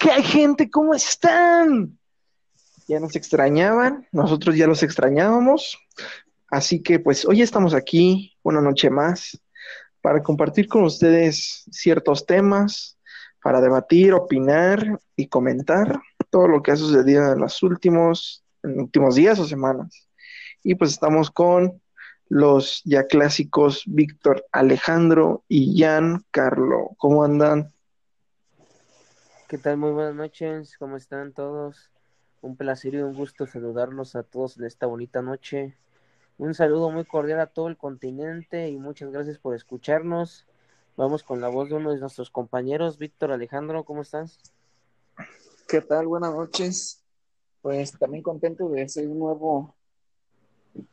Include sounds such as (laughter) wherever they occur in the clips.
¿Qué hay gente? ¿Cómo están? Ya nos extrañaban, nosotros ya los extrañábamos. Así que pues hoy estamos aquí, una noche más, para compartir con ustedes ciertos temas, para debatir, opinar y comentar todo lo que ha sucedido en los últimos, en los últimos días o semanas. Y pues estamos con los ya clásicos Víctor Alejandro y Jan Carlo. ¿Cómo andan? ¿Qué tal? Muy buenas noches, ¿cómo están todos? Un placer y un gusto saludarlos a todos en esta bonita noche. Un saludo muy cordial a todo el continente y muchas gracias por escucharnos. Vamos con la voz de uno de nuestros compañeros, Víctor Alejandro, ¿cómo estás? ¿Qué tal? Buenas noches. Pues también contento de hacer un nuevo,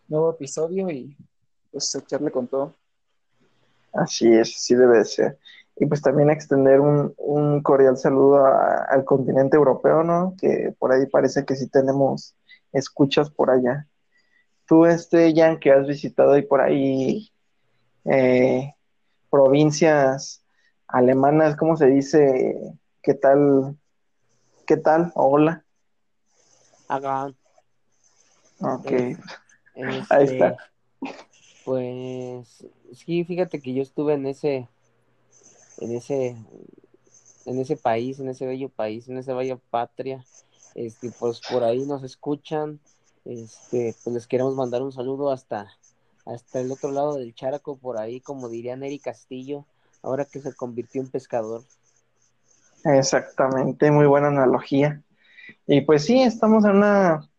nuevo episodio y pues echarle con todo. Así es, así debe de ser. Y pues también extender un, un cordial saludo a- al continente europeo, ¿no? Que por ahí parece que sí tenemos escuchas por allá. Tú, este, Jan, que has visitado ahí por ahí eh, provincias alemanas, ¿cómo se dice? ¿Qué tal? ¿Qué tal? Hola. Hagan. Ok. Eh, Ahí Este, está. Pues sí, fíjate que yo estuve en ese, en ese, en ese país, en ese bello país, en esa bella patria. Este, pues por ahí nos escuchan. Este, pues les queremos mandar un saludo hasta, hasta el otro lado del charco, por ahí, como diría Neri Castillo, ahora que se convirtió en pescador. Exactamente, muy buena analogía. Y pues sí, estamos en una,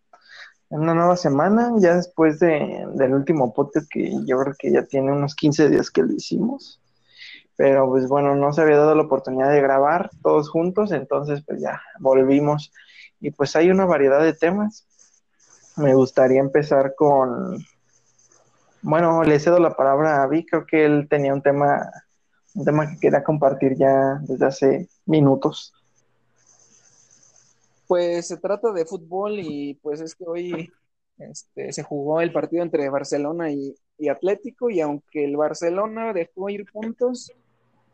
en una nueva semana, ya después de, del último podcast que yo creo que ya tiene unos 15 días que lo hicimos. Pero pues bueno, no se había dado la oportunidad de grabar todos juntos, entonces pues ya volvimos. Y pues hay una variedad de temas. Me gustaría empezar con, bueno, le cedo la palabra a Vic, creo que él tenía un tema, un tema que quería compartir ya desde hace minutos. Pues se trata de fútbol y pues es que hoy este, se jugó el partido entre Barcelona y, y Atlético y aunque el Barcelona dejó ir puntos,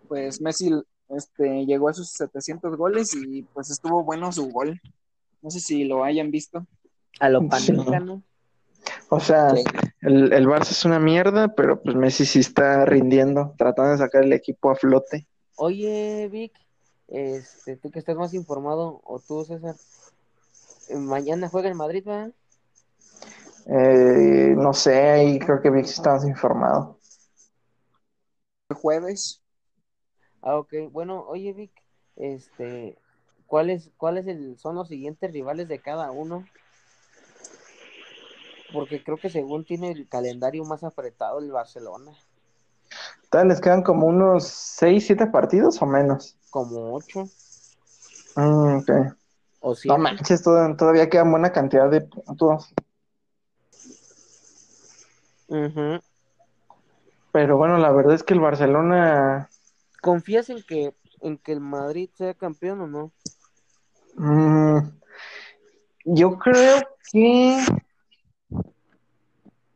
pues Messi este, llegó a sus 700 goles y pues estuvo bueno su gol. No sé si lo hayan visto. A lo Sí. panenca, ¿no? O sea, Sí. el, el Barça es una mierda, pero pues Messi sí está rindiendo, tratando de sacar el equipo a flote. Oye, Vic, este, tú que estás más informado, o tú, César, eh, mañana juega el Madrid, ¿va? Eh, no sé, ahí creo que Vic sí está más informado. El jueves, Ah, ok. Bueno, oye, Vic, este, ¿cuáles, cuáles son los siguientes rivales de cada uno? Porque creo que según tiene el calendario más apretado el Barcelona, Tal, les quedan como unos 6, 7 partidos o menos. como ocho Mm, ok. o No siete. manches, tod- todavía quedan buena cantidad de puntos. Ujú. Pero bueno, la verdad es que el Barcelona, ¿Confías en que, en que el Madrid sea campeón o no? mm, yo creo que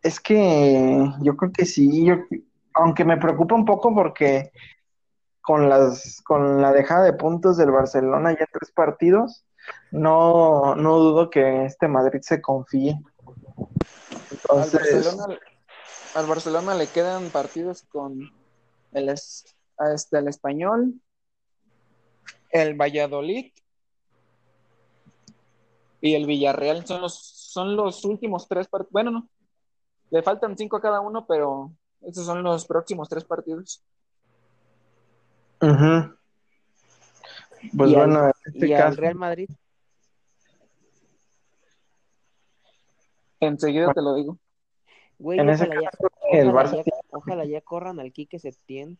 es que yo creo que sí, yo- aunque me preocupa un poco porque con las con la dejada de puntos del Barcelona ya en tres partidos, no, no dudo que este Madrid se confíe. al Barcelona, al Barcelona le quedan partidos con el, es- este, el Español, el Valladolid y el Villarreal. Son los, son los últimos tres partidos. Bueno, no, le faltan cinco a cada uno, pero esos son los próximos tres partidos. ujú. Pues ¿Y al- bueno, en este ¿Y al Real Madrid? Enseguida te lo digo. Güey, en ese ojalá ya, caso el ojalá Barça ya, ojalá ya corran al Quique Setién.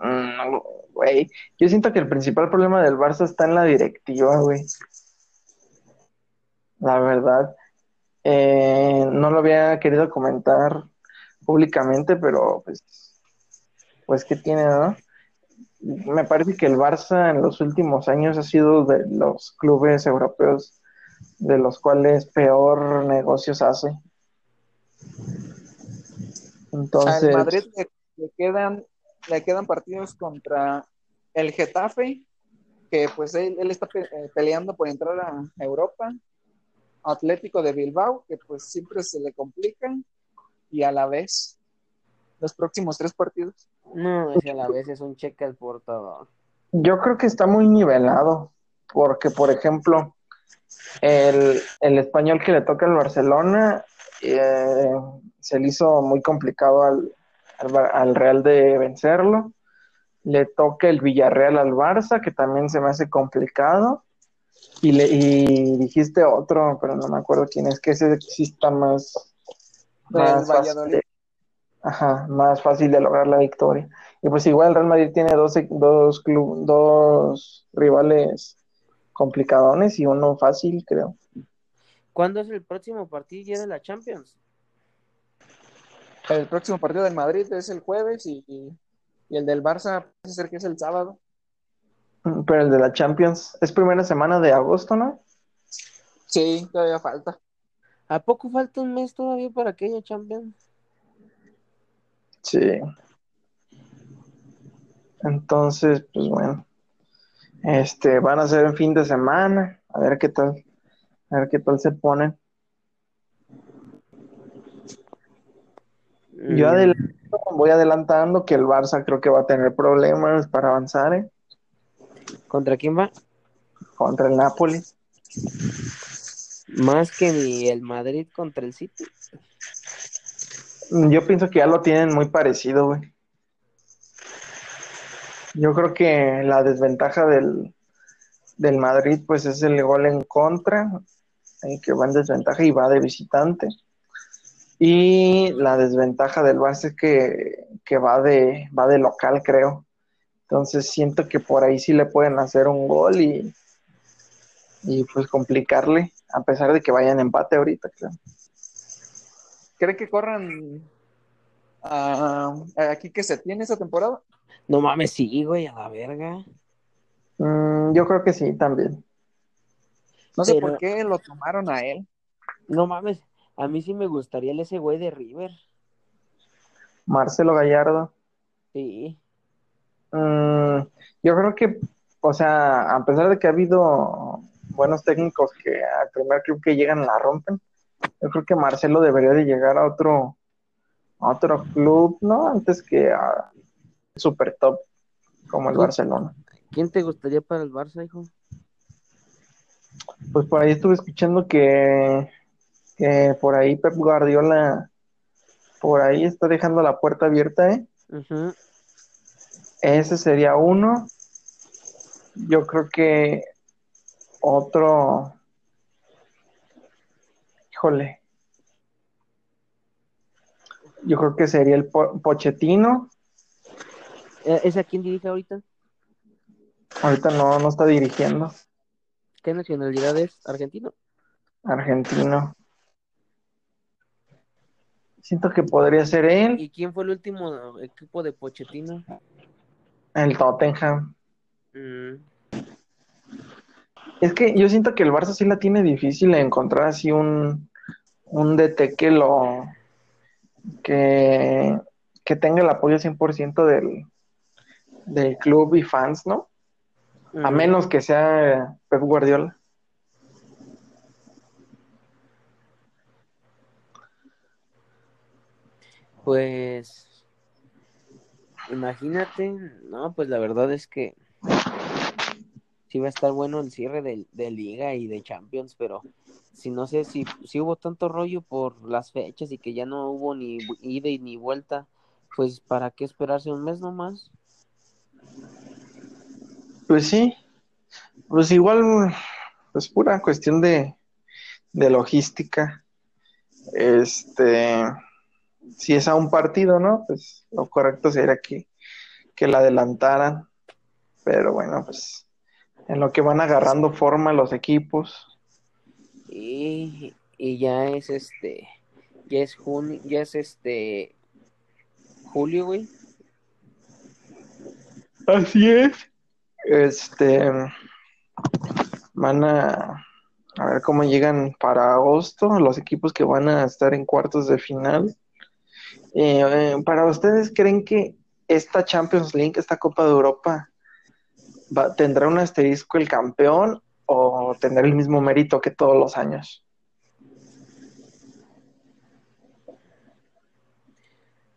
Mm, No, güey. Yo siento que el principal problema del Barça está en la directiva, güey. La verdad. Eh, no lo había querido comentar públicamente, pero pues, pues ¿qué tiene, no? Me parece que el Barça en los últimos años ha sido de los clubes europeos de los cuales peor negocios hace. Entonces, Al Madrid le, le quedan, le quedan partidos contra el Getafe, que pues él, él está pe- eh, peleando por entrar a Europa. Atlético de Bilbao, que pues siempre se le complica. Y a la vez, los próximos tres partidos. No, ese a la vez es un cheque al portador. Yo creo que está muy nivelado, porque por ejemplo, el, el español que le toca al Barcelona eh, se le hizo muy complicado al, al, Real de vencerlo. Le toca el Villarreal al Barça, que también se me hace complicado. Y, le, y dijiste otro, pero no me acuerdo quién es, que ese sí está más, fácil de, ajá, más fácil de lograr la victoria. Y pues igual el Real Madrid tiene dos, dos, club, dos rivales complicadones y uno fácil, creo. ¿Cuándo es el próximo partido ya de la Champions? El próximo partido del Madrid es el jueves y, y- y el del Barça parece ser que es el sábado. Pero el de la Champions es primera semana de agosto, ¿no? Sí, todavía falta. ¿A poco falta un mes todavía para que haya Champions? Sí. Entonces, pues bueno. Este, van a ser en fin de semana. A ver qué tal. A ver qué tal se ponen. Yo adelanto, voy adelantando que el Barça creo que va a tener problemas para avanzar ¿eh? ¿Contra quién va? contra el Napoli. Más que ni el Madrid contra el City. Yo pienso que ya lo tienen muy parecido, güey. Yo creo que la desventaja del, del Madrid, pues es el gol en contra, eh, que va en desventaja y va de visitante. Y la desventaja del Barça es que, que va de, va de local, creo. Entonces siento que por ahí sí le pueden hacer un gol y, y pues complicarle, a pesar de que vayan empate ahorita, creo. ¿Cree que corran a, aquí que se tiene esta temporada? No mames, sí, güey, a la verga. Mm, yo creo que sí, también. No sé por qué lo tomaron a él. No mames, a mí sí me gustaría el ese güey de River. Marcelo Gallardo. Sí. Mm, yo creo que, o sea, a pesar de que ha habido buenos técnicos que al primer club que llegan la rompen, yo creo que Marcelo debería de llegar a otro, a otro club, ¿no? Antes que a super top como el. Barcelona. ¿Quién te gustaría para el Barça, hijo? Pues por ahí estuve escuchando que, que por ahí Pep Guardiola, por ahí está dejando la puerta abierta, ¿eh? Ese sería uno. Yo creo que otro. Híjole. Yo creo que sería el Po- Pochettino. Eh, ¿Es a quién dirige ahorita? Ahorita no, no está dirigiendo. ¿Qué nacionalidad es? ¿Argentino? Argentino. Siento que podría ser él, ¿Y quién fue el último equipo de Pochettino? el Tottenham. Mm, Es que yo siento que el Barça sí la tiene difícil de encontrar así un, un DT que lo que, que tenga el apoyo 100% del, del club y fans, ¿no? A mm. menos que sea Pep Guardiola. Pues imagínate, no, pues la verdad es que sí va a estar bueno el cierre de, de liga y de Champions, pero si no sé si, si hubo tanto rollo por las fechas y que ya no hubo ni ida y ni vuelta, pues para qué esperarse un mes nomás. Pues sí, pues igual, pues pura cuestión de, de logística. Este, si es a un partido, ¿no? Pues lo correcto sería que, que la adelantaran. Pero bueno, pues en lo que van agarrando forma los equipos. Y, y ya es este, ya es junio, ya es este julio, güey. Así es. Este, van a, a ver cómo llegan para agosto los equipos que van a estar en cuartos de final. Eh, eh, para ustedes, ¿creen que esta Champions League, esta Copa de Europa, va- ¿tendrá un asterisco el campeón o tendrá el mismo mérito que todos los años?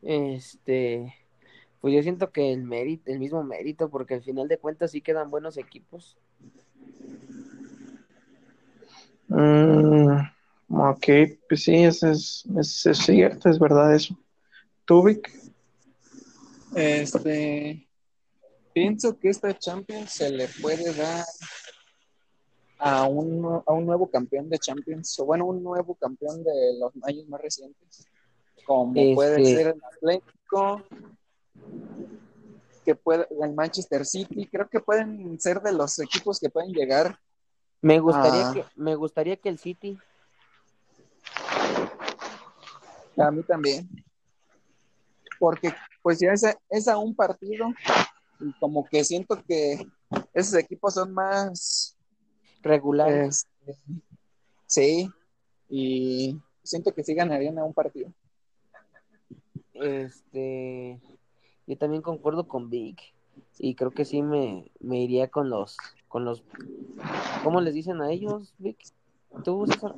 Este, pues yo siento que el mérito, el mismo mérito, porque al final de cuentas sí quedan buenos equipos. Mm, ok, pues sí, eso es, es, es cierto, es verdad eso. ¿Tú, Vic? Este, pienso que esta Champions se le puede dar a un, a un nuevo campeón de Champions, o bueno, un nuevo campeón de los años más recientes, como puede Este- ser el Atlético, que puede, el Manchester City, creo que pueden ser de los equipos que pueden llegar. Me gustaría Ah. que, me gustaría que el City, A mí también. Porque pues ya es a, es a un partido y como que siento que esos equipos son más regular, Este, sí, y siento que sí ganarían a un partido. este, yo también concuerdo con Vic, y creo que sí me, me iría con los, con los, ¿cómo les dicen a ellos, Vic? ¿Tú, César?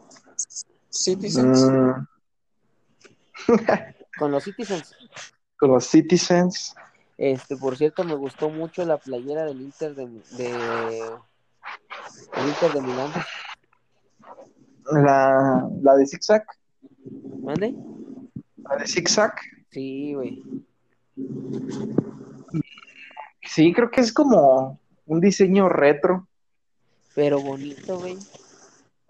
Citizens, Mm, (laughs) Con los Citizens. con los Citizens. Este, por cierto, me gustó mucho la playera del Inter de, de el Inter de Milán. La, la de Zigzag. ¿Mande? La de Zigzag. Sí, güey. Sí, creo que es como un diseño retro. Pero bonito, güey.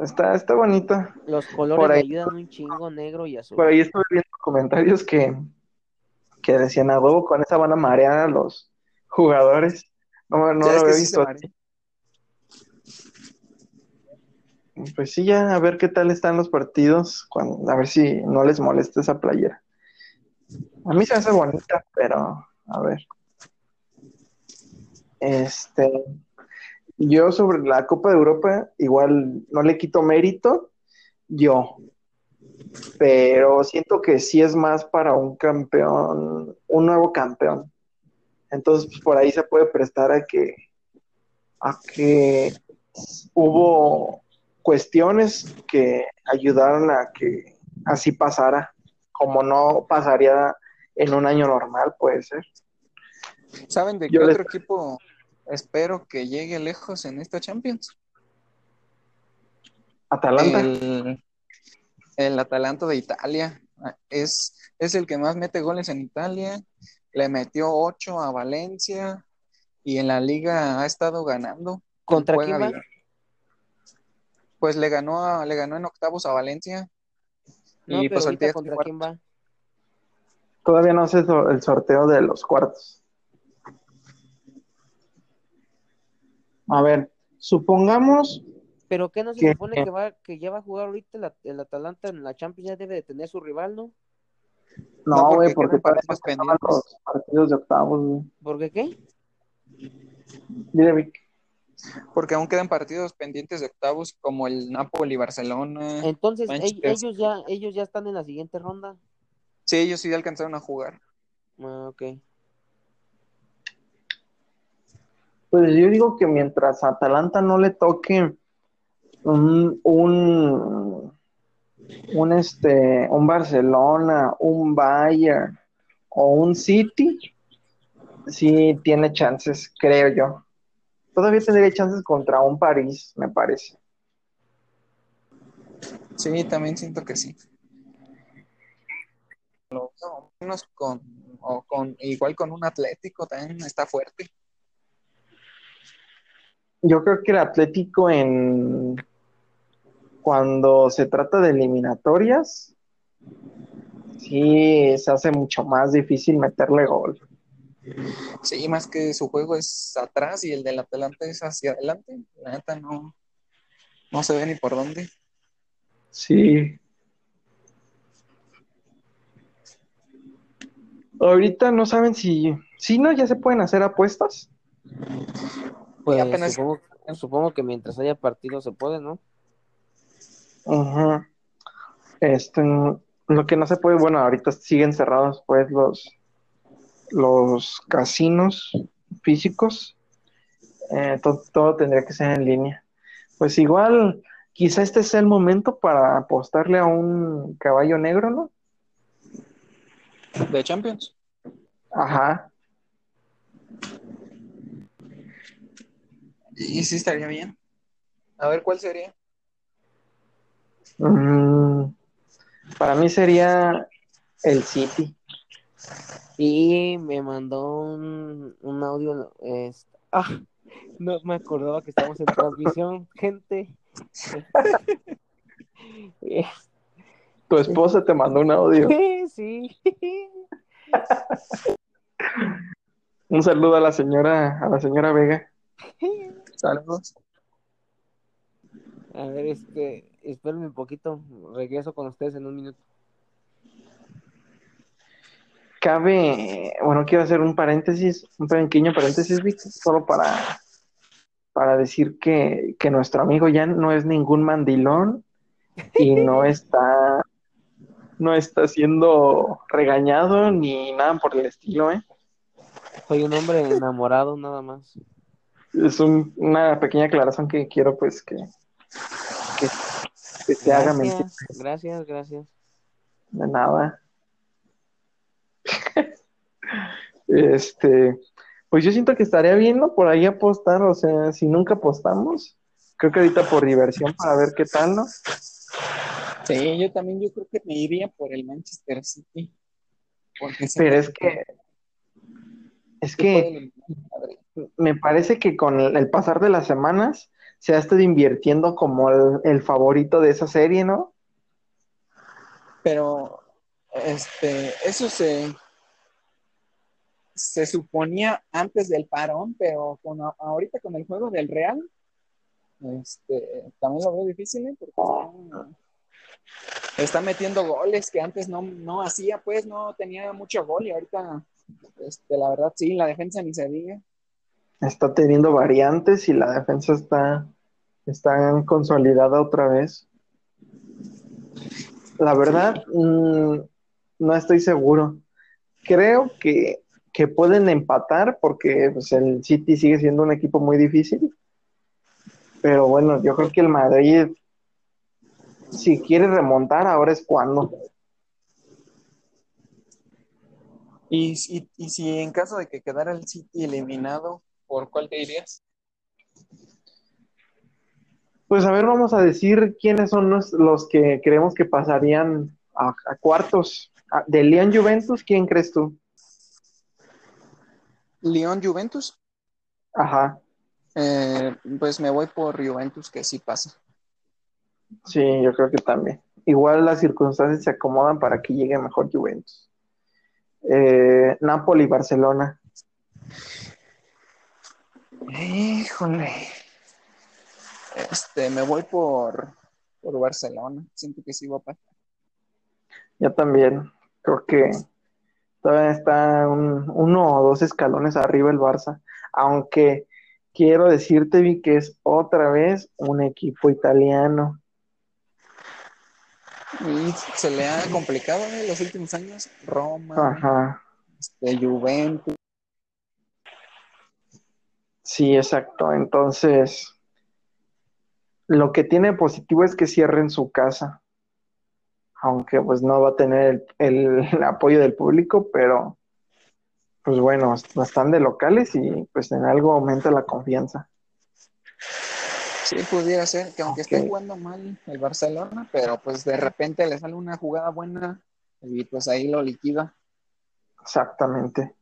Está, está bonita. Los colores ahí- ayudan un chingo, negro y azul. Por ahí estuve viendo comentarios que, que decían a huevo con esa van a marear a los jugadores. No, no lo había sí visto así. Pues sí, ya a ver qué tal están los partidos, cuando, a ver si no les molesta esa playera. A mí se hace bonita, pero a ver. Este, yo sobre la Copa de Europa, igual no le quito mérito, yo, pero siento que sí es más para un campeón, un nuevo campeón. Entonces, pues, por ahí se puede prestar a que, a que hubo cuestiones que ayudaron a que así pasara, como no pasaría en un año normal, puede ser. ¿saben de qué Yo les- otro equipo espero que llegue lejos en esta Champions? Atalanta. El, el Atalanta de Italia. Es, es el que más mete goles en Italia. Le metió 8 a Valencia y en la liga ha estado ganando. ¿Contra quién va? Pues le ganó, a- le ganó en octavos a Valencia. No, y pues ahorita ahorita contra quién va. Todavía no so- el sorteo de los cuartos. A ver, supongamos, Pero qué no se supone que va, que ya va a jugar ahorita el, el Atalanta en la Champions, ya debe de tener su rival, ¿no? No, no, porque güey, porque acaban pendientes. los partidos de octavos, güey. ¿Por qué qué? Dile, Vic. Porque aún quedan partidos pendientes de octavos como el Napoli Barcelona. Entonces Manchester. ellos ya, ellos ya están en la siguiente ronda. Sí, ellos sí alcanzaron a jugar. Ah, ok. Pues yo digo que mientras a Atalanta no le toque un, un, este, un Barcelona, un Bayern o un City, sí tiene chances, creo yo. Todavía tendría chances contra un París, me parece. Sí, también siento que sí. Menos con, o con, igual con un Atlético también está fuerte. Yo creo que el Atlético en cuando se trata de eliminatorias, sí se hace mucho más difícil meterle gol. Sí, más que su juego es atrás y el del Atalanta es hacia adelante. La neta no, no se ve ni por dónde. Sí. Ahorita no saben si, si no, ya se pueden hacer apuestas. Pues apenas- supongo, supongo que mientras haya partido se puede, ¿no? Este, lo que no se puede, bueno, ahorita siguen cerrados pues los, los casinos físicos. eh, to- todo tendría que ser en línea. Pues igual, quizá este sea el momento para apostarle a un caballo negro, ¿no? De Champions. Ajá. Y sí estaría bien. A ver, ¿cuál sería? Mm, para mí sería el City. Y me mandó un, un audio. es- ah, no me acordaba que estamos en transmisión, gente. (laughs) Tu esposa te mandó un audio. sí. Un saludo a la señora, a la señora Vega. (laughs) Saludos. A ver, este, espérenme un poquito. Regreso con ustedes en un minuto. Cabe, bueno, quiero hacer un paréntesis, un pequeño paréntesis, Vic, solo para, para decir que, que nuestro amigo Jan no es ningún mandilón y no (laughs) está, no está siendo regañado ni nada por el estilo, ¿eh? Soy un hombre enamorado, nada más. Es un- una pequeña aclaración que quiero pues que, que, que te haga mentir Gracias, gracias, de nada. (laughs) Este, pues yo siento que estaría bien, ¿no? Por ahí apostar, o sea, si nunca apostamos, creo que ahorita por diversión para ver qué tal, ¿no? Sí, yo también yo creo que me iría por el Manchester City. Pero es que, es que me parece que con el, pasar de las semanas se ha estado invirtiendo como el, el favorito de esa serie, ¿no? Pero este, eso se, se suponía antes del parón, pero con, ahorita con el juego del Real, este, también lo veo difícil, ¿eh? Porque está, está metiendo goles que antes no, no hacía, pues no tenía mucho gol y ahorita, este, la verdad, sí, la defensa ni se diga. Está teniendo variantes y la defensa está, está consolidada otra vez. La verdad, mm, no estoy seguro. Creo que, que pueden empatar porque pues, el City sigue siendo un equipo muy difícil. Pero bueno, yo creo que el Madrid, si quiere remontar, ahora es cuando. Y, y, y si en caso de que quedara el City eliminado, ¿por cuál te irías? Pues a ver, vamos a decir quiénes son los, los que creemos que pasarían a, a cuartos. Ah, De León Juventus, ¿quién crees tú? León Juventus, Ajá, eh, pues me voy por Juventus que sí pasa. sí, yo creo que también. Igual las circunstancias se acomodan para que llegue mejor Juventus. Eh, Napoli, Barcelona. Híjole. Este, me voy por, por Barcelona. Siento que sí va a pasar. Yo también. Creo que todavía está un- uno o dos escalones arriba el Barça. Aunque quiero decirte, Vi, que es otra vez un equipo italiano. Y se le ha complicado en los últimos años. Roma, Ajá. este, Juventus. Sí, exacto. Entonces, lo que tiene positivo es que cierre en su casa. Aunque pues no va a tener el, el (laughs) apoyo del público, pero pues bueno, están de locales y pues en algo aumenta la confianza. Sí, pudiera ser que aunque esté jugando mal el Barcelona, pero pues de repente le sale una jugada buena y pues ahí lo liquida. Exactamente.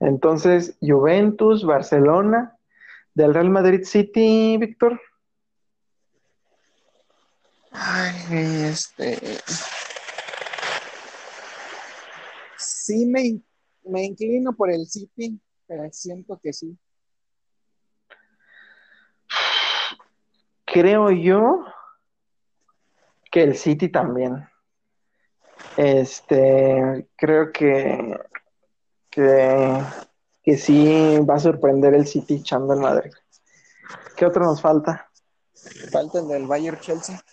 Entonces, Juventus, Barcelona, del Real Madrid City, Víctor. Ay, este. Sí, me, me inclino por el City, pero siento que sí. Creo yo que el City también. Este, creo que, que, que sí va a sorprender el City echando el Madrid. ¿Qué otro nos falta? Falta el del Bayern Chelsea.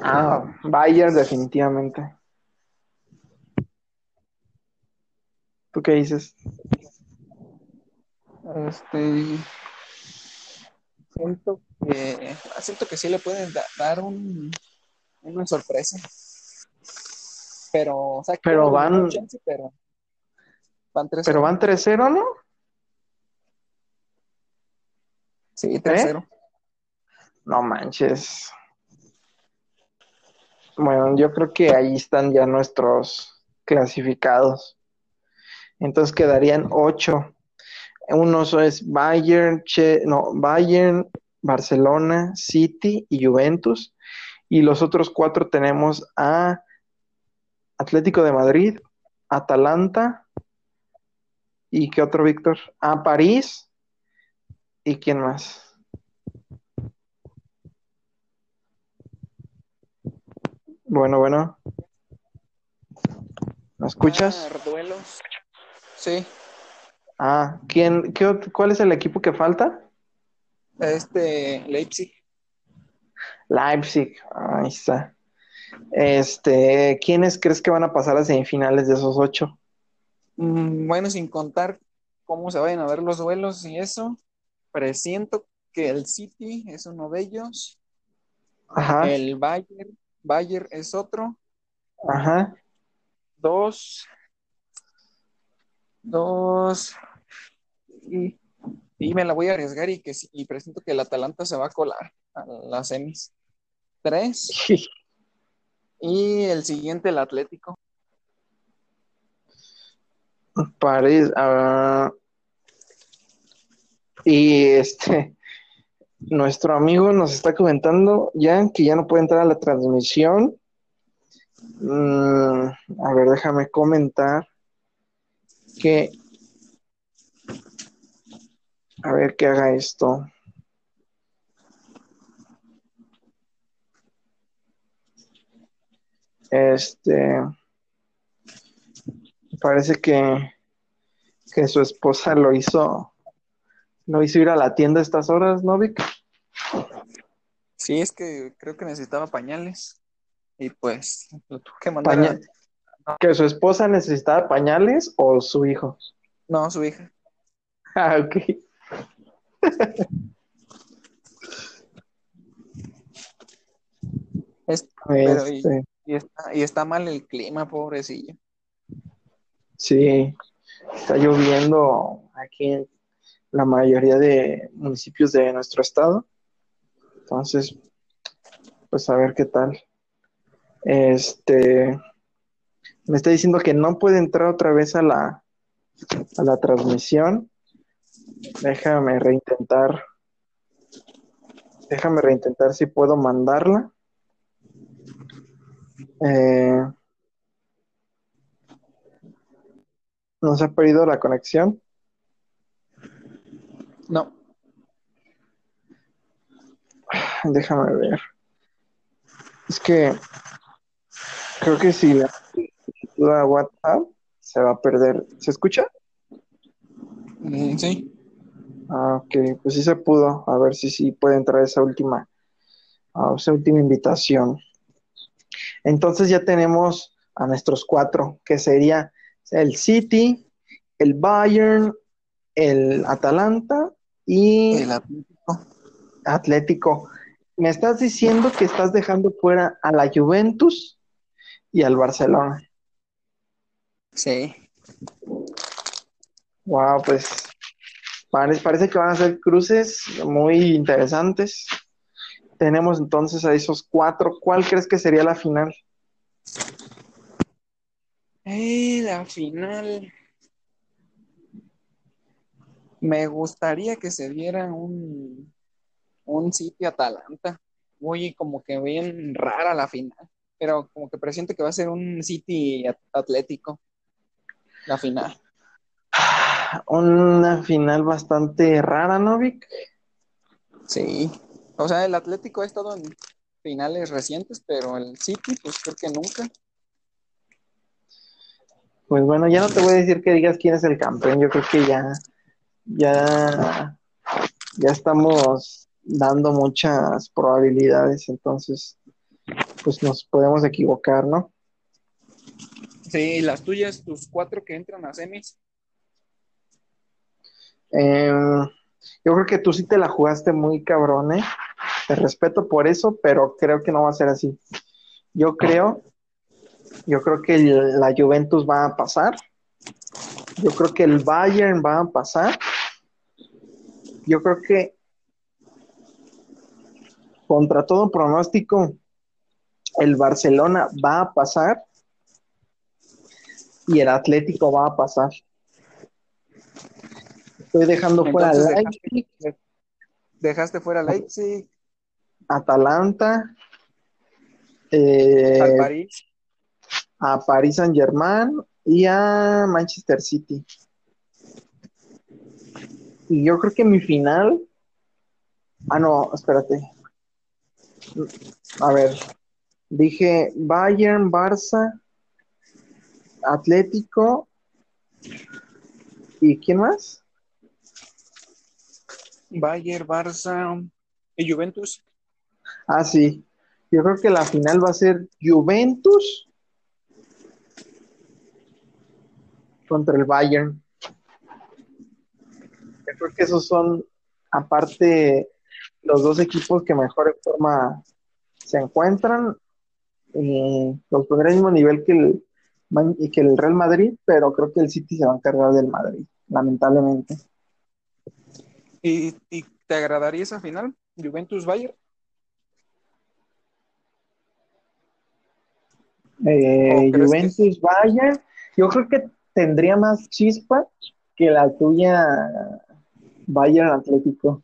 Ah, Bayern definitivamente. ¿Tú qué dices? Este. siento que, siento que sí le pueden da- dar un, una sorpresa. Pero, o sea, Pero van- chance, pero van 3 Pero van 3-0, ¿no? Sí, 3-0. No manches. Bueno, yo creo que ahí están ya nuestros clasificados. Entonces quedarían ocho. Uno es Bayern, Che- no, Bayern, Barcelona, City y Juventus. Y los otros cuatro tenemos a Atlético de Madrid, Atalanta. ¿Y qué otro, Víctor? A París. ¿Y quién más? Bueno, bueno. ¿Me escuchas? Ah, duelos. Sí, Ah, ¿quién, qué, cuál es el equipo que falta? Este Leipzig. Leipzig, ahí está. Este, ¿quiénes crees que van a pasar a semifinales de esos ocho? Mm, bueno, sin contar cómo se vayan a ver los duelos y eso, presiento que el City es uno de ellos, Ajá, el Bayern, Bayern es otro, ajá. dos, dos, y, y me la voy a arriesgar y que sí- y presiento que el Atalanta se va a colar a las semis. Tres, (laughs) y el siguiente el Atlético. París, ah, y este, nuestro amigo nos está comentando ya que ya no puede entrar a la transmisión. Mm, a ver, déjame comentar que, a ver que haga esto. Este, parece que, que su esposa lo hizo, lo hizo ir a la tienda a estas horas, ¿no, Vic? Sí, es que creo que necesitaba pañales y pues lo tuve que mandar Paña- a- ¿Que su esposa necesitaba pañales o su hijo? No, su hija. (laughs) Ah, ok. (laughs) Es- pero y, Este, y está, y está mal el clima, pobrecilla. sí, está lloviendo aquí en la mayoría de municipios de nuestro estado. Entonces, pues a ver qué tal. Este, me está diciendo que no puede entrar otra vez a la, a la transmisión. Déjame reintentar. Déjame reintentar si puedo mandarla. Eh, ¿Nos ha perdido la conexión? No, Déjame ver. Es que creo que si la la WhatsApp se va a perder. ¿Se escucha? Mm, sí. Ah, ok, pues sí se pudo. A ver si sí puede entrar esa última, esa última invitación. Entonces ya tenemos a nuestros cuatro, que sería el City, el Bayern, el Atalanta y El Atlético. Atlético. Me estás diciendo que estás dejando fuera a la Juventus y al Barcelona. Sí. Wow, pues parece que van a ser cruces muy interesantes. Tenemos entonces a esos cuatro. ¿Cuál crees que sería la final? Eh, la final. Me gustaría que se diera un, un City Atalanta. Muy como que bien rara la final. Pero como que presiento que va a ser un City At- Atlético. La final. (sighs) (laughs) Una final bastante rara, ¿no, Vic? Sí. O sea, el Atlético ha estado en finales recientes, pero el City, pues creo que nunca. Pues bueno, ya no te voy a decir que digas quién es el campeón. Yo creo que ya, ya, ya estamos dando muchas probabilidades, entonces, pues nos podemos equivocar, ¿no? Sí, las tuyas, tus cuatro que entran a semis. Em, Yo creo que tú sí te la jugaste muy cabrón. Te respeto por eso, pero creo que no va a ser así. Yo creo, yo creo que la Juventus va a pasar. Yo creo que el Bayern va a pasar. Yo creo que contra todo pronóstico, el Barcelona va a pasar y el Atlético va a pasar. Estoy dejando fuera Entonces Leipzig, dejaste, dejaste fuera a Leipzig, Atalanta, eh, al París. a Paris Saint Germain y a Manchester City. Y yo creo que mi final. Ah, no, espérate. A ver. Dije Bayern, Barça, Atlético. ¿Y quién más? Bayern, Barça y Juventus. Ah, sí. Yo creo que la final va a ser Juventus contra el Bayern. Yo creo que esos son, aparte, los dos equipos que mejor en forma se encuentran. Eh, los pondré al mismo nivel que el, que el Real Madrid, pero creo que el City se va a encargar del Madrid, lamentablemente. ¿Y, y te agradaría esa final? Juventus-Bayern. Eh, ¿O crees que- Juventus Bayern, yo creo que tendría más chispa que la tuya Bayern Atlético.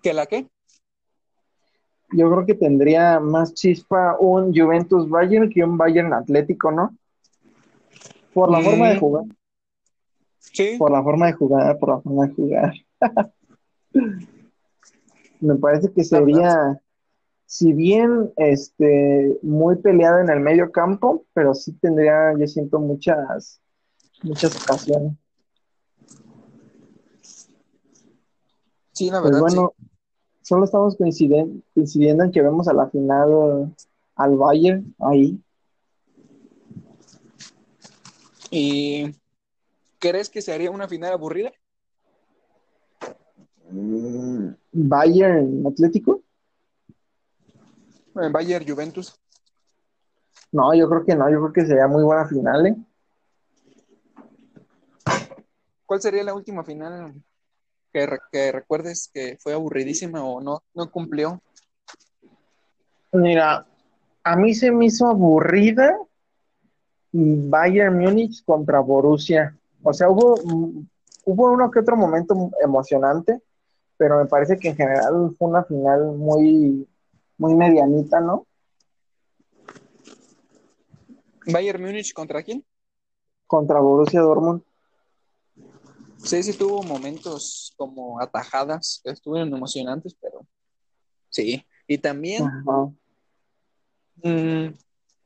¿Que la qué? Yo creo que tendría más chispa un Juventus Bayern que un Bayern Atlético, ¿no? Por la Mm. forma de jugar, Sí. por la forma de jugar, por la forma de jugar. (laughs) Me parece que sería, si bien este muy peleado en el medio campo, pero sí tendría, yo siento muchas, muchas ocasiones. Sí, la Pues verdad, bueno, solo estamos coinciden- coincidiendo en que vemos a la final al Bayern ahí. ¿Y crees que sería una final aburrida? Mm, Bayern Atlético. Eh, Bayern, Juventus. No, yo creo que no, yo creo que sería muy buena final, ¿eh? ¿Cuál sería la última final que, re- que recuerdes que fue aburridísima o no, no cumplió? Mira, a mí se me hizo aburrida Bayern Múnich contra Borussia. O sea, hubo, hubo uno que otro momento emocionante, pero me parece que en general fue una final muy, muy medianita, ¿no? ¿Bayern Múnich contra quién? Contra Borussia Dortmund. Sí, sí tuvo momentos como atajadas estuvieron emocionantes, pero sí. Y también, mm,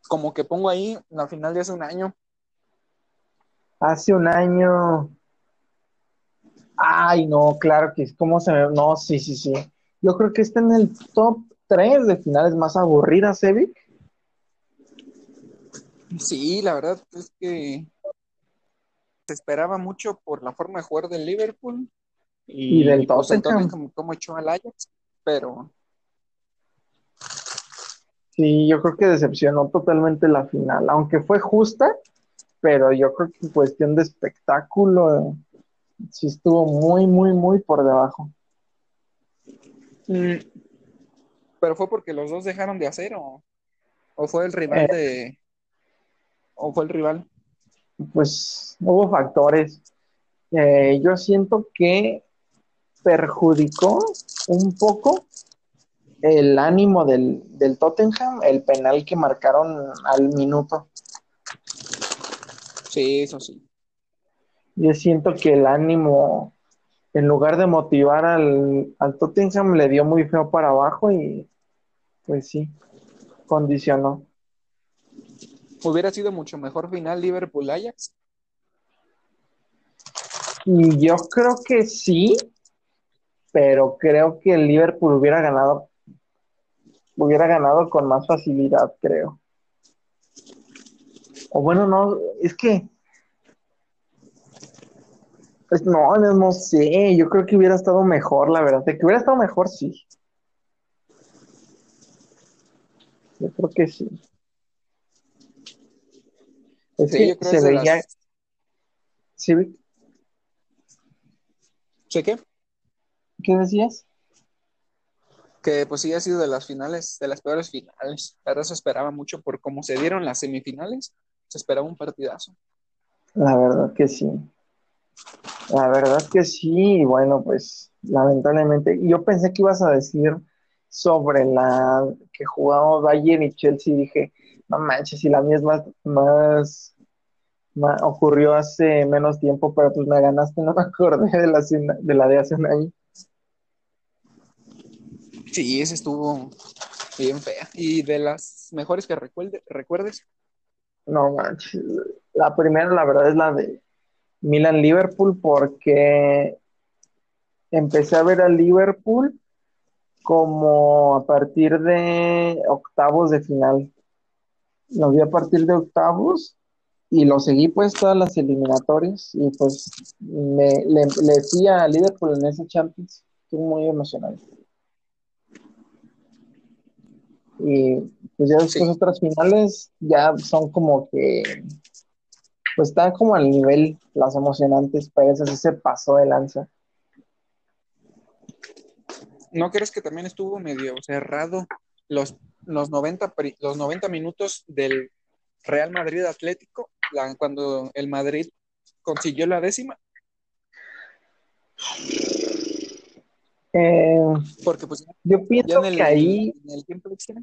como que pongo ahí la final de hace un año, Hace un año. Ay, no, claro que es como se me. No, sí, sí, sí. Yo creo que está en el top 3 de finales más aburridas, Evic. Sí, la verdad es que se esperaba mucho por la forma de jugar del Liverpool Y del pues, Tottenham. Tottenham como echó al Ajax, pero Sí, yo creo que decepcionó totalmente la final, aunque fue justa, pero yo creo que en cuestión de espectáculo eh, sí estuvo muy, muy, muy por debajo. mm, pero fue porque los dos dejaron de hacer o, o fue el rival Eh. de o fue el rival. Pues hubo factores. Eh, yo siento que perjudicó un poco el ánimo del, del Tottenham, el penal que marcaron al minuto. Sí, eso sí. Yo siento que el ánimo, en lugar de motivar al, al Tottenham, le dio muy feo para abajo y pues sí, condicionó. Hubiera sido mucho mejor final Liverpool Ajax. Y yo creo que sí, pero creo que el Liverpool hubiera ganado, hubiera ganado con más facilidad, creo. O bueno, no, es que Pues no, no sé, yo creo que hubiera estado mejor, la verdad. De que hubiera estado mejor, sí. Yo creo que sí. Es Sí, que yo creo se de veía. las- ¿Sí? ¿Sí qué? ¿Qué decías? Que pues sí ha sido de las finales, de las peores finales. La verdad se esperaba mucho por cómo se dieron las semifinales. Se esperaba un partidazo. La verdad que sí. La verdad que sí, y bueno, pues lamentablemente, yo pensé que ibas a decir sobre la que jugaba Bayern y Chelsea, dije, no manches, y la mía es más, más, más- ocurrió hace menos tiempo, pero pues me ganaste, (laughs) no me acordé de la, de la de hace un año. Sí, ese estuvo bien fea. Y de las mejores que recuerde, recuerdes, No manches, la primera, la verdad, es la de Milan-Liverpool, porque empecé a ver a Liverpool como a partir de octavos de final. Lo vi a partir de octavos y lo seguí pues todas las eliminatorias y pues me, le, fui a Liverpool en ese Champions. Estuve muy emocionado. Y pues ya después Sí. otras finales ya son como que pues están como al nivel las emocionantes, pero esa sí se pasó de lanza. ¿no crees que también estuvo medio cerrado los, los, 90, pri- los 90 minutos del Real Madrid Atlético, la- cuando el Madrid consiguió la décima? Eh, Porque pues yo ya pienso en el, que ahí en el tiempo extra,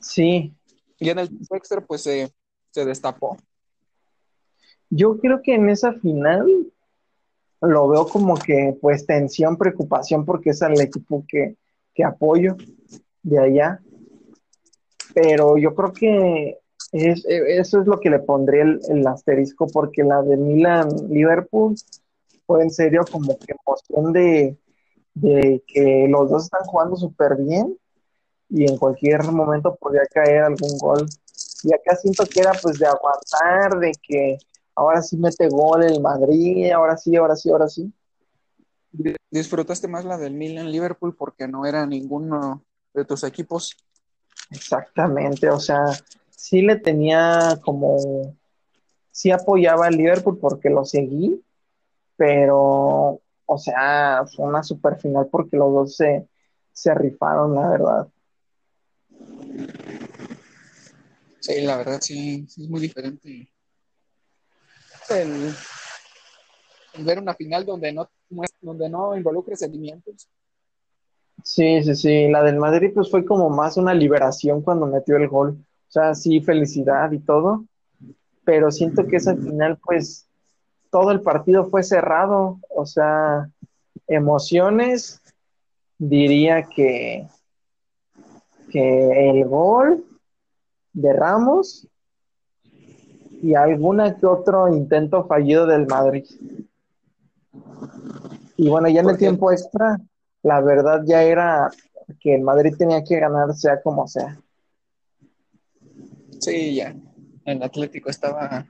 sí, ya en el extra pues se, se destapó. Yo creo que en esa final lo veo como que pues tensión, preocupación porque es el equipo que, que apoyo de allá. Pero yo creo que es, eh, eso es lo que le pondría el, el asterisco porque la de Milan Liverpool fue en serio como que emoción de, de que los dos están jugando súper bien y en cualquier momento podría caer algún gol. Y acá siento que era pues de aguantar, de que ahora sí mete gol el Madrid, ahora sí, ahora sí, ahora sí. ¿Disfrutaste más la del Milan Liverpool porque no era ninguno de tus equipos? Exactamente, o sea, sí le tenía como, sí apoyaba al Liverpool porque lo seguí, pero, o sea, fue una super final porque los dos se, se rifaron, la verdad. Sí, la verdad sí, sí es muy diferente. El, ver una final donde no, donde no involucre sentimientos. Sí, sí, sí, la del Madrid pues fue como más una liberación cuando metió el gol, o sea, sí, felicidad y todo, pero siento que esa final pues todo el partido fue cerrado, o sea, emociones, diría que, que el gol de Ramos y alguna que otro intento fallido del Madrid. Y bueno, ya en el tiempo extra, la verdad ya era que el Madrid tenía que ganar sea como sea. Sí, ya. El Atlético estaba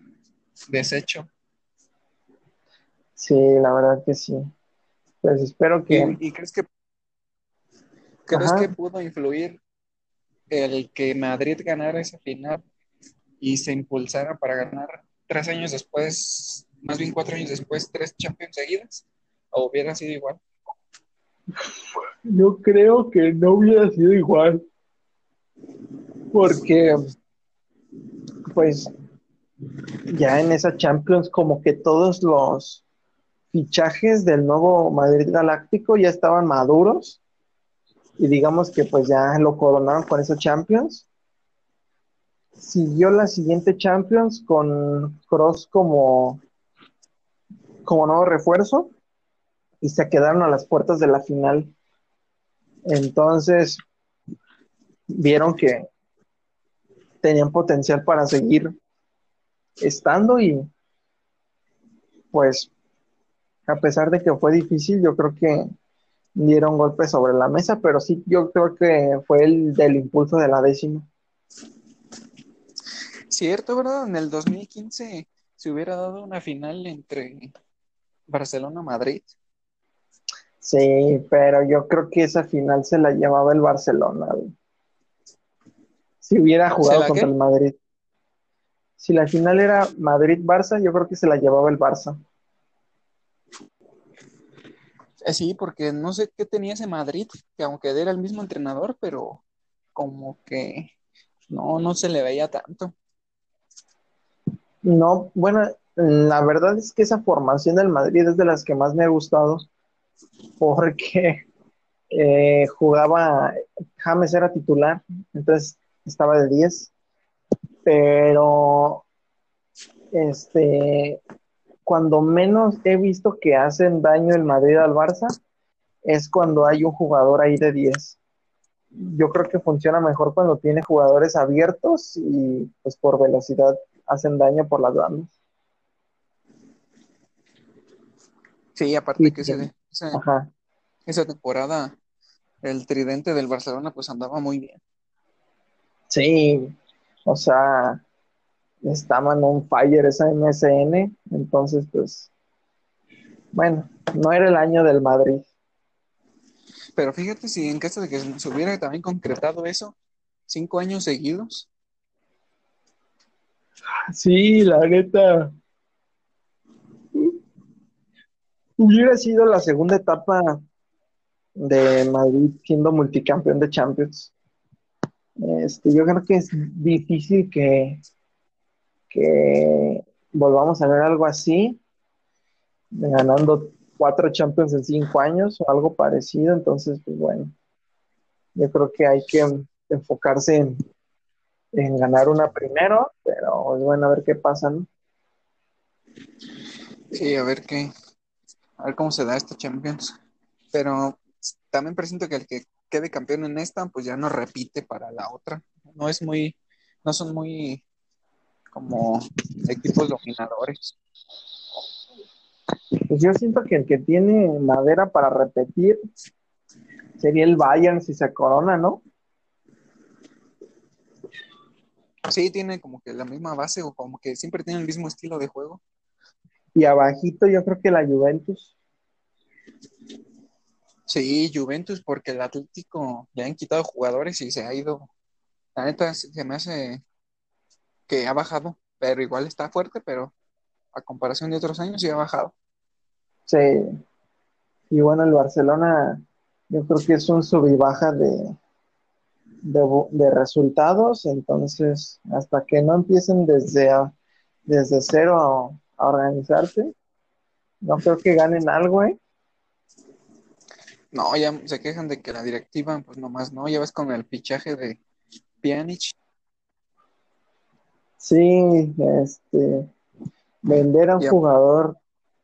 deshecho. Sí, la verdad que sí. Pues espero que... ¿Y, y crees que crees Ajá. que pudo influir el que Madrid ganara esa final y se impulsara para ganar tres años después, más bien cuatro años después, tres Champions seguidas? ¿O hubiera sido igual? Yo creo que no hubiera sido igual. Porque, pues, ya en esa Champions, como que todos los fichajes del nuevo Madrid Galáctico ya estaban maduros. Y digamos que pues ya lo coronaron con esa Champions. Siguió la siguiente Champions con Cross como, como nuevo refuerzo. Y se quedaron a las puertas de la final. Entonces, vieron que tenían potencial para seguir estando y pues a pesar de que fue difícil, yo creo que dieron golpes sobre la mesa, pero sí, yo creo que fue el del impulso de la décima. Cierto, ¿verdad? En el 2015 se hubiera dado una final entre Barcelona-Madrid. Sí, pero yo creo que esa final se la llevaba el Barcelona. güey. Si hubiera jugado contra qué? el Madrid. Si la final era Madrid-Barça, yo creo que se la llevaba el Barça. Eh, sí, porque no sé qué tenía ese Madrid, que aunque era el mismo entrenador, pero como que no, no se le veía tanto. No, bueno, la verdad es que esa formación del Madrid es de las que más me ha gustado porque eh, jugaba, James era titular, entonces estaba de 10, pero este, cuando menos he visto que hacen daño el Madrid al Barça es cuando hay un jugador ahí de 10. Yo creo que funciona mejor cuando tiene jugadores abiertos y pues por velocidad hacen daño por las bandas. Sí, aparte Sí, que sí. ese- ese- Ajá. esa temporada el tridente del Barcelona pues andaba muy bien. Sí, o sea, estaban on fire esa MSN, entonces pues, bueno, no era el año del Madrid. Pero fíjate si en caso de que se hubiera también concretado eso, cinco años seguidos, Sí, la neta. Hubiera sido la segunda etapa de Madrid siendo multicampeón de Champions. Este, yo creo que es difícil que, que volvamos a ver algo así, ganando cuatro Champions en cinco años o algo parecido. Entonces, pues bueno, yo creo que hay que enfocarse en, ganar una primero, pero pues, bueno, a ver qué pasa, ¿no? sí, a ver qué, a ver cómo se da esta Champions. Pero también presiento que el que quede campeón en esta, pues ya no repite para la otra. No es muy, no son muy como equipos dominadores. Pues yo siento que el que tiene madera para repetir sería el Bayern si se corona, ¿no? Sí, tiene como que la misma base o como que siempre tiene el mismo estilo de juego. Y abajito yo creo que la Juventus. Sí, Juventus, porque el Atlético le han quitado jugadores y se ha ido. La neta se me hace que ha bajado, pero igual está fuerte, pero a comparación de otros años sí ha bajado. Sí. Y bueno, el Barcelona yo creo que es un sub y baja de, de, de resultados, entonces hasta que no empiecen desde, a, desde cero a, a organizarse, no creo que ganen algo, ¿eh? No, ya se quejan de que la directiva, pues nomás no, ya ves con el fichaje de Pjanic. Sí, este, vender a un jugador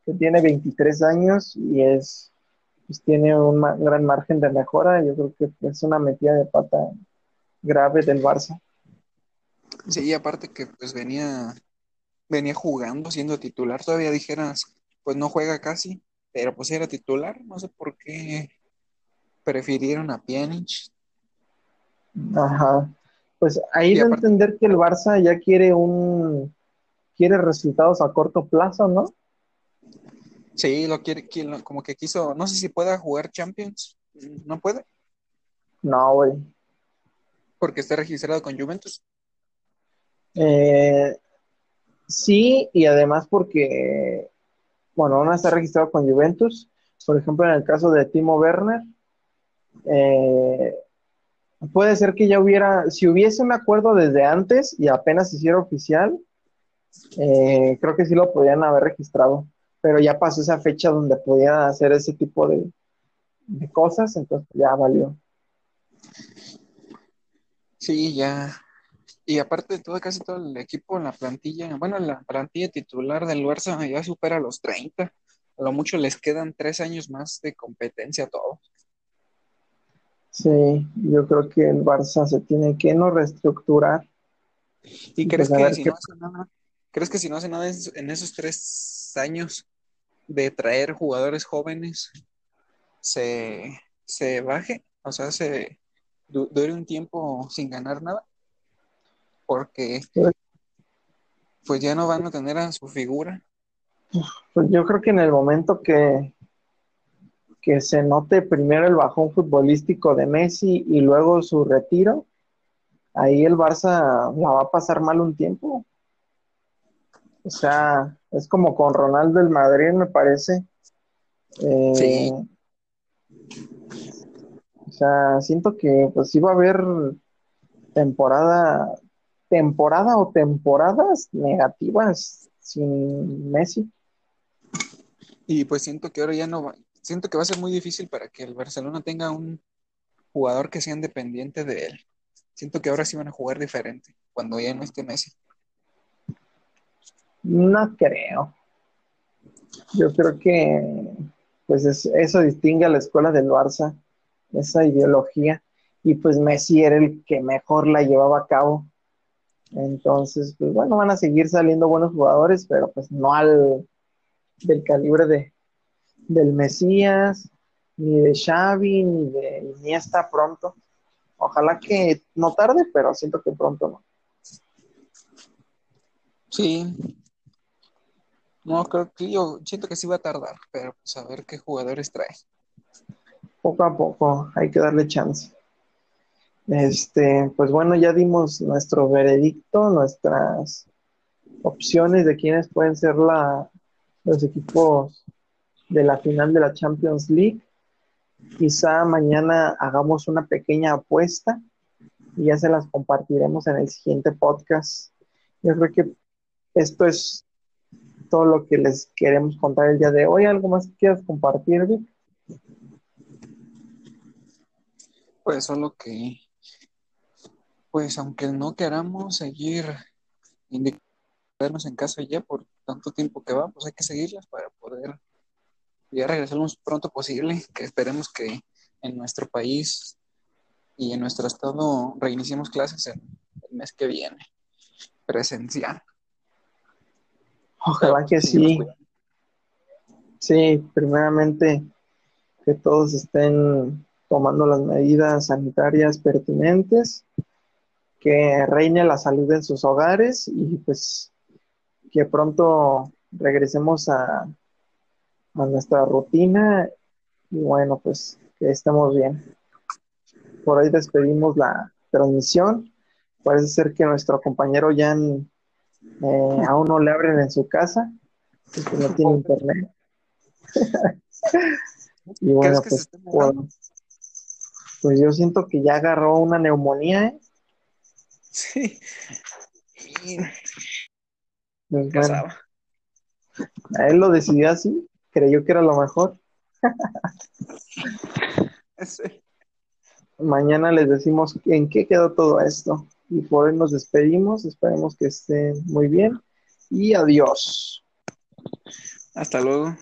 que tiene 23 años y es, pues tiene un ma- gran margen de mejora, yo creo que es una metida de pata grave del Barça. Sí, y aparte que pues venía, venía jugando, siendo titular, todavía dijeras, pues no juega casi, pero pues era titular, no sé por qué prefirieron a Pjanic. Ajá. Pues ahí de aparte- entender que el Barça ya quiere un, quiere resultados a corto plazo, ¿no? Sí, lo quiere, como que quiso, no sé si pueda jugar Champions, no puede, No, güey. porque está registrado con Juventus. Eh, sí, y además porque, bueno, uno está registrado con Juventus, por ejemplo, en el caso de Timo Werner, eh, puede ser que ya hubiera, si hubiese un acuerdo desde antes y apenas se hiciera oficial, eh, creo que sí lo podían haber registrado, pero ya pasó esa fecha donde podían hacer ese tipo de, cosas, entonces ya valió. Sí, ya. Y aparte de todo, casi todo el equipo la plantilla, bueno, la plantilla titular del Barça ya supera los 30. A lo mucho les quedan tres años más de competencia a todos. Sí, yo creo que el Barça se tiene que no reestructurar. ¿Y crees Pues que si qué- no hace nada, crees que si no hace nada en en esos tres años de traer jugadores jóvenes, se, se baje? O sea, se du- dure un tiempo sin ganar nada. Porque pues ya no van a tener a su figura. Pues yo creo que en el momento que, que se note primero el bajón futbolístico de Messi y luego su retiro, ahí el Barça la va a pasar mal un tiempo. O sea, es como con Ronaldo el Madrid, me parece. Eh, Sí. O sea, siento que pues iba a haber temporada, temporada o temporadas negativas sin Messi. Y pues siento que ahora ya no va, siento que va a ser muy difícil para que el Barcelona tenga un jugador que sea independiente de él. Siento que ahora sí van a jugar diferente cuando ya no esté Messi. No creo. Yo creo que pues es- eso distingue a la escuela del Barça, esa ideología. Y pues Messi era el que mejor la llevaba a cabo. Entonces, pues bueno, van a seguir saliendo buenos jugadores, pero pues no al del calibre de, del Mesías, ni de Xavi, ni de Iniesta pronto. Ojalá que no tarde, pero siento que pronto no. Sí. No, creo que yo siento que sí va a tardar, pero pues a ver qué jugadores trae. poco a poco hay que darle chance. Este, pues bueno, ya dimos nuestro veredicto, nuestras opciones de quiénes pueden ser la, los equipos de la final de la Champions League. Quizá mañana hagamos una pequeña apuesta y ya se las compartiremos en el siguiente podcast. Yo creo que esto es todo lo que les queremos contar el día de hoy. ¿Algo más que quieras compartir, Vic? Pues solo que, pues aunque no queramos seguir quedarnos en casa ya por tanto tiempo que va, pues hay que seguirlas para poder ya regresar lo más pronto posible, que esperemos que en nuestro país y en nuestro estado reiniciemos clases el, el mes que viene, presencial. Ojalá que sí. Sí, primeramente que todos estén tomando las medidas sanitarias pertinentes, que reine la salud en sus hogares y pues que pronto regresemos a, a nuestra rutina y bueno, pues que estemos bien. Por ahí despedimos la transmisión. Parece ser que nuestro compañero Jan eh, (laughs) aún no le abren en su casa, porque no tiene internet. (laughs) y bueno, ¿Crees que se pues, pues, pues yo siento que ya agarró una neumonía, ¿eh? Sí. Pues, bueno, a él lo decidió así, creyó que era lo mejor. (laughs) Sí. Mañana les decimos en qué quedó todo esto. Y por hoy nos despedimos, esperemos que estén muy bien y adiós. Hasta luego.